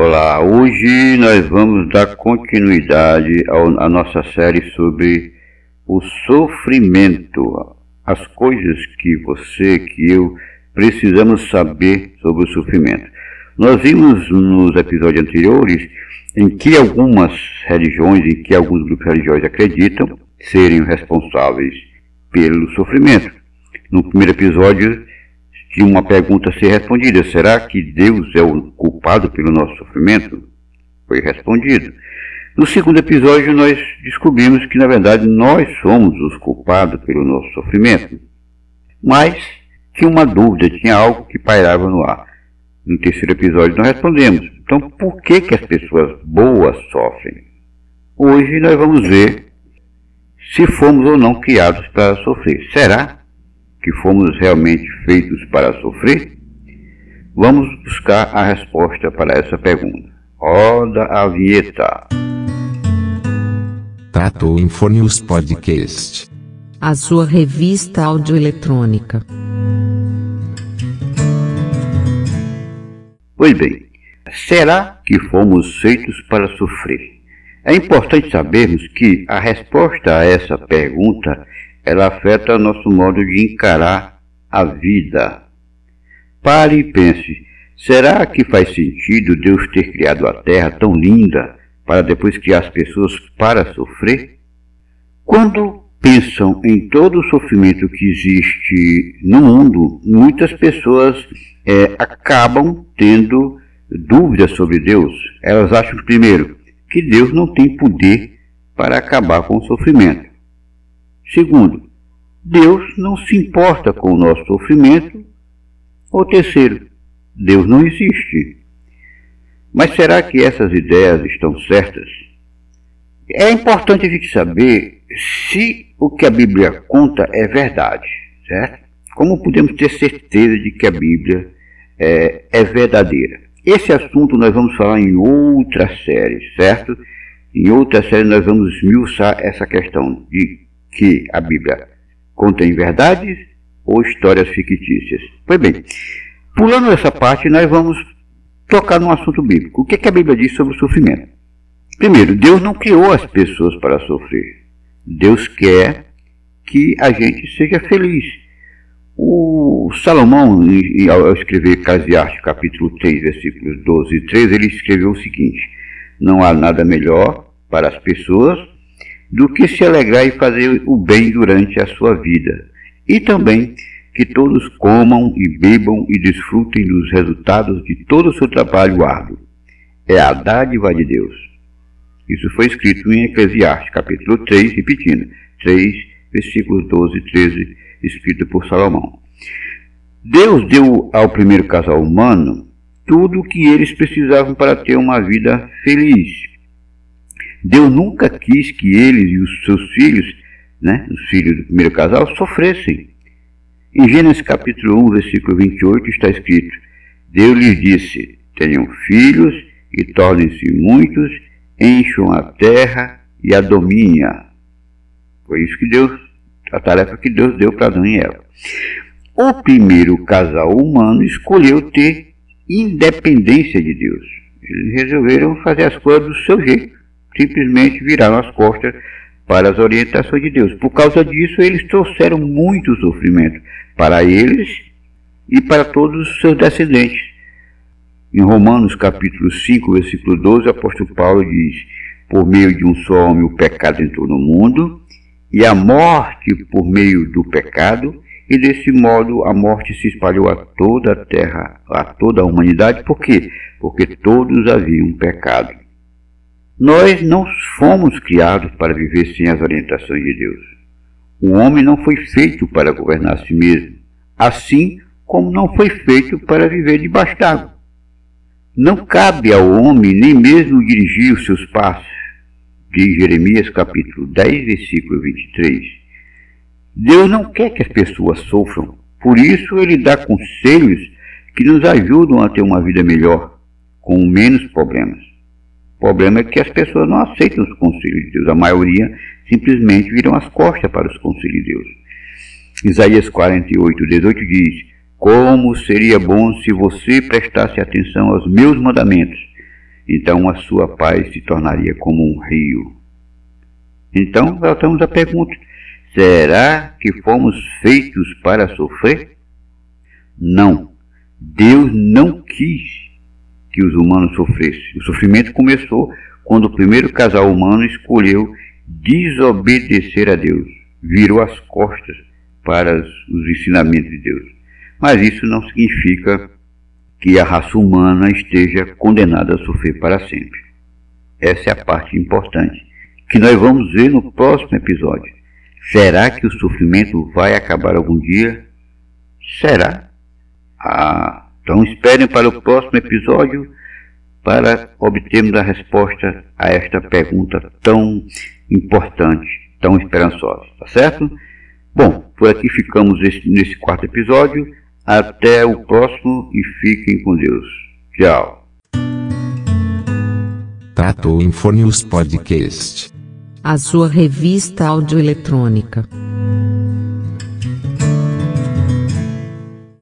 Olá, hoje nós vamos dar continuidade à nossa série sobre o sofrimento, as coisas que você, que eu precisamos saber sobre o sofrimento. Nós vimos nos episódios anteriores em que algumas religiões, em que alguns grupos religiosos acreditam serem responsáveis pelo sofrimento. No primeiro episódio, tinha uma pergunta ser respondida: será que Deus é o culpado pelo nosso sofrimento? Foi respondido. No segundo episódio, nós descobrimos que, na verdade, nós somos os culpados pelo nosso sofrimento. Mas tinha uma dúvida, tinha algo que pairava no ar. No terceiro episódio, nós respondemos: então, por que, que as pessoas boas sofrem? Hoje nós vamos ver se fomos ou não criados para sofrer. Será que fomos realmente feitos para sofrer? Vamos buscar a resposta para essa pergunta. Roda a vinheta. Tratou Infonius Podcast. A sua revista audioeletrônica. Pois bem, será que fomos feitos para sofrer? É importante sabermos que a resposta a essa pergunta ela afeta nosso modo de encarar a vida. Pare e pense: será que faz sentido Deus ter criado a terra tão linda para depois criar as pessoas para sofrer? Quando pensam em todo o sofrimento que existe no mundo, muitas pessoas é, acabam tendo dúvidas sobre Deus. Elas acham, primeiro, que Deus não tem poder para acabar com o sofrimento. Segundo, Deus não se importa com o nosso sofrimento. Ou terceiro, Deus não existe. Mas será que essas ideias estão certas? É importante a gente saber se o que a Bíblia conta é verdade, certo? Como podemos ter certeza de que a Bíblia é, é verdadeira? Esse assunto nós vamos falar em outra série, certo? Em outra série nós vamos esmiuçar essa questão de que a Bíblia contém verdades ou histórias fictícias. Pois bem, pulando essa parte, nós vamos tocar num assunto bíblico. O que, é que a Bíblia diz sobre o sofrimento? Primeiro, Deus não criou as pessoas para sofrer. Deus quer que a gente seja feliz. O Salomão, ao escrever Eclesiastes capítulo 3, versículos 12 e 13, ele escreveu o seguinte: Não há nada melhor para as pessoas do que se alegrar e fazer o bem durante a sua vida, e também que todos comam e bebam e desfrutem dos resultados de todo o seu trabalho árduo. É a dádiva de Deus. Isso foi escrito em Eclesiastes, capítulo 3, repetindo, 3, versículos 12 e 13, escrito por Salomão. Deus deu ao primeiro casal humano tudo o que eles precisavam para ter uma vida feliz. Deus nunca quis que eles e os seus filhos, né, os filhos do primeiro casal, sofressem. Em Gênesis capítulo 1, versículo 28 está escrito: Deus lhes disse: Tenham filhos e tornem-se muitos, encham a terra e a dominha. Foi isso que Deus, a tarefa que Deus deu para Adão e Eva. O primeiro casal humano escolheu ter independência de Deus. Eles resolveram fazer as coisas do seu jeito simplesmente viraram as costas para as orientações de Deus. Por causa disso, eles trouxeram muito sofrimento para eles e para todos os seus descendentes. Em Romanos capítulo 5, versículo 12, o apóstolo Paulo diz: Por meio de um só homem o pecado entrou no mundo, e a morte por meio do pecado, e desse modo a morte se espalhou a toda a terra, a toda a humanidade. Por quê? Porque todos haviam pecado. Nós não fomos criados para viver sem as orientações de Deus. O homem não foi feito para governar a si mesmo, assim como não foi feito para viver debaixo d'água. Não cabe ao homem nem mesmo dirigir os seus passos, diz Jeremias capítulo 10, versículo 23. Deus não quer que as pessoas sofram, por isso ele dá conselhos que nos ajudam a ter uma vida melhor, com menos problemas. O problema é que as pessoas não aceitam os conselhos de Deus. A maioria simplesmente viram as costas para os conselhos de Deus. Isaías 48, 18 diz: Como seria bom se você prestasse atenção aos meus mandamentos, então a sua paz se tornaria como um rio. Então, voltamos à pergunta: será que fomos feitos para sofrer? Não. Deus não quis que os humanos sofressem. O sofrimento começou quando o primeiro casal humano escolheu desobedecer a Deus, virou as costas para os ensinamentos de Deus. Mas isso não significa que a raça humana esteja condenada a sofrer para sempre. Essa é a parte importante, que nós vamos ver no próximo episódio. Será que o sofrimento vai acabar algum dia? Será? Ah, então esperem para o próximo episódio para obtermos a resposta a esta pergunta tão importante, tão esperançosa, tá certo? Bom, por aqui ficamos nesse quarto episódio. Até o próximo e fiquem com Deus. Tchau. Tato Infonius Podcast. A sua revista audioeletrônica.